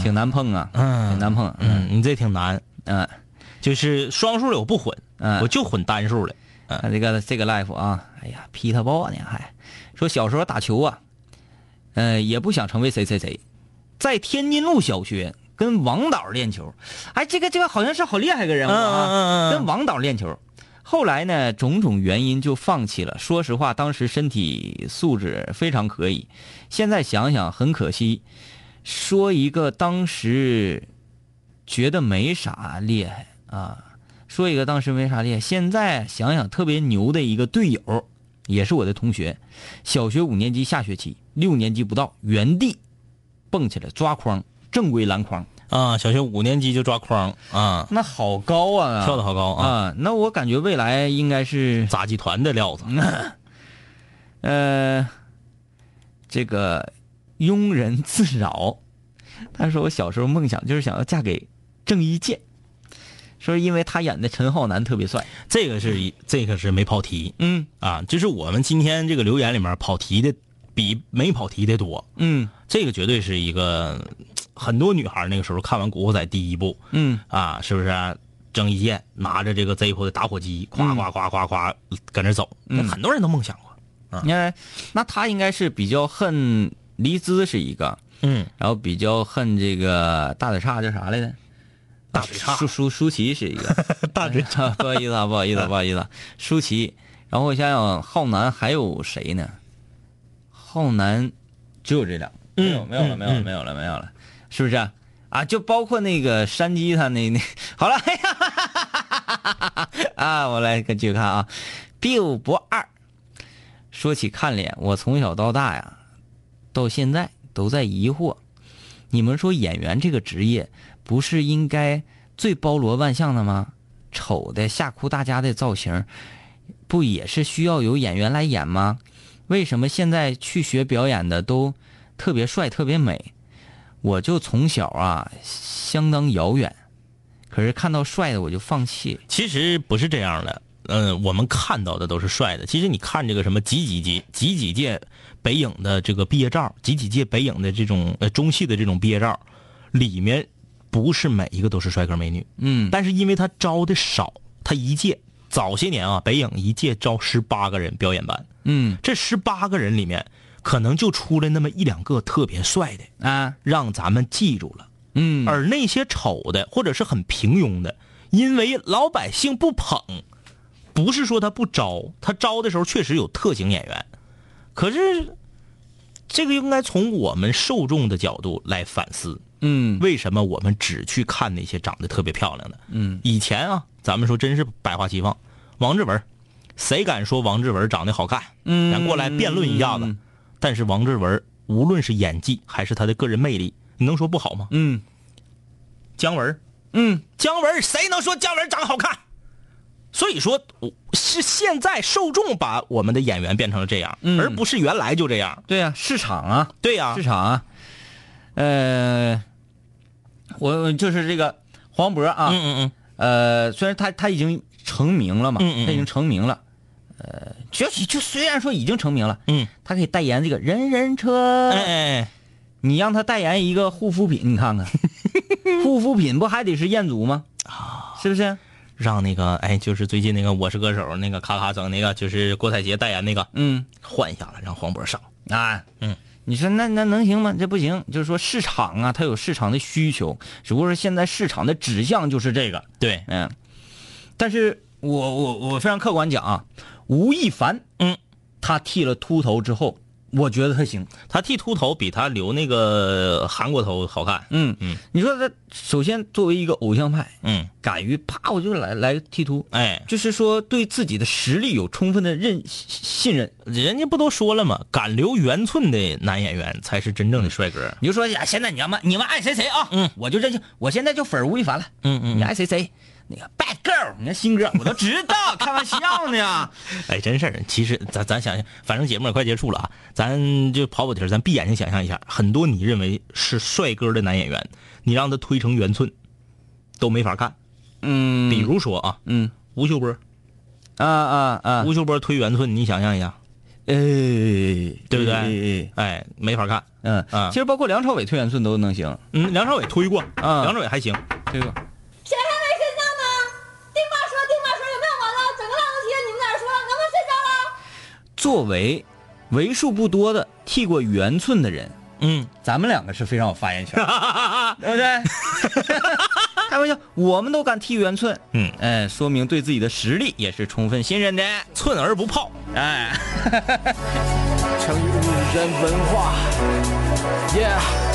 挺难碰啊，嗯挺难碰。嗯，你这挺难，嗯就是双数的我不混，嗯，我就混单数的。看这个这个 life 啊，哎呀，劈他爆呢还说小时候打球啊，呃，也不想成为谁谁谁，在天津路小学跟王导练球，哎，这个这个好像是好厉害个人物啊，跟王导练球。后来呢，种种原因就放弃了。说实话，当时身体素质非常可以，现在想想很可惜。说一个当时觉得没啥厉害啊，说一个当时没啥厉害，现在想想特别牛的一个队友，也是我的同学，小学五年级下学期，六年级不到，原地蹦起来抓筐，正规篮筐，啊，小学五年级就抓筐啊，那好高啊，跳的好高啊，啊！那我感觉未来应该是杂技团的料子。*laughs* 呃，这个庸人自扰。他说我小时候梦想就是想要嫁给郑伊健，说因为他演的陈浩南特别帅。这个是一这个是没跑题。嗯。啊，就是我们今天这个留言里面跑题的比没跑题的多。嗯。这个绝对是一个很多女孩那个时候看完《古惑仔》第一部。嗯。啊，是不是啊、郑伊健拿着这个 Zippo 的打火机，咵咵咵咵咵搁那走，那很多人都梦想过。你看，那他应该是比较恨黎姿是一个，嗯，然后比较恨这个大嘴叉叫啥来着？大嘴叉。舒舒舒淇是一个。*laughs* 大嘴叉，*laughs* 不好意思啊，不好意思，*laughs* 不好意思，舒淇。然后我想想，浩南还有谁呢？浩南只有这俩，没有没有了，没有了，没有了，没有了，是不是啊？啊，就包括那个山鸡他那那，好了，哎呀，啊，我来继续看啊，biu 不二。说起看脸，我从小到大呀，到现在都在疑惑，你们说演员这个职业不是应该最包罗万象的吗？丑的吓哭大家的造型，不也是需要有演员来演吗？为什么现在去学表演的都特别帅、特别美？我就从小啊相当遥远，可是看到帅的我就放弃。其实不是这样的，嗯、我们看到的都是帅的。其实你看这个什么几几届、几几届北影的这个毕业照，几几届北影的这种呃中戏的这种毕业照，里面不是每一个都是帅哥美女，嗯。但是因为他招的少，他一届早些年啊，北影一届招十八个人表演班，嗯。这十八个人里面可能就出来那么一两个特别帅的，啊。让咱们记住了。嗯。而那些丑的或者是很平庸的，因为老百姓不捧，不是说他不招，他招的时候确实有特型演员，可是这个应该从我们受众的角度来反思，嗯为什么我们只去看那些长得特别漂亮的？嗯以前啊，咱们说真是百花齐放，王志文，谁敢说王志文长得好看？嗯咱过来辩论一下子。但是王志文无论是演技还是他的个人魅力，你能说不好吗？嗯姜文，嗯姜文，谁能说姜文长得好看？所以说，我是现在受众把我们的演员变成了这样，嗯而不是原来就这样。对呀、市场啊，对呀、市场啊，呃，我就是这个黄渤啊，嗯嗯嗯，呃，虽然他他已经成名了嘛，嗯嗯嗯他已经成名了，呃，就就虽然说已经成名了，嗯，他可以代言这个人人车，哎哎哎，你让他代言一个护肤品，你看看，*laughs* 护肤品不还得是彦祖吗？啊，是不是？让那个哎，就是最近那个《我是歌手》那个咔咔整那个，就是郭采洁代言那个，嗯换一下子，让黄渤上。啊，嗯，你说那那能行吗？这不行，就是说市场啊，它有市场的需求，只不过是现在市场的指向就是这个，对，嗯，但是我我我非常客观讲啊，吴亦凡，嗯，他剃了秃头之后，我觉得他行，他剃秃头比他留那个韩国头好看。嗯嗯，你说他首先作为一个偶像派，嗯，敢于啪我就来来剃秃，哎，就是说对自己的实力有充分的认信任。人家不都说了吗？敢留圆寸的男演员才是真正的帅哥。你就说呀，现在你要么你们爱谁谁啊，嗯，我就这就我现在就粉吴亦凡了，嗯嗯。你爱谁谁，那个 Bad Girl，你看新歌我都知道，开玩笑呢。*laughs* 哎，真事儿。其实咱咱想想，反正节目也快结束了啊，咱就跑跑题儿，咱闭眼睛想象一下，很多你认为是帅哥的男演员，你让他推成圆寸，都没法看。嗯比如说啊，嗯吴秀波，啊啊啊，吴秀波推圆寸，你想象一下，哎，对对不对对？哎，没法看。嗯啊其实包括梁朝伟推圆寸都能行，嗯，梁朝伟推过，啊梁朝伟还行。这个谁还没睡觉呢？丁妈说，丁妈说有没有完了？整个浪腾天，你们在这说，能不能睡觉了？作为为数不多的剃过圆寸的人，嗯，咱们两个是非常有发言权，*laughs* 对不对？*laughs* 开玩笑，我们都敢剃圆寸，嗯哎，说明对自己的实力也是充分信任的，寸而不泡。哎。*laughs* 成语人文化，Yeah。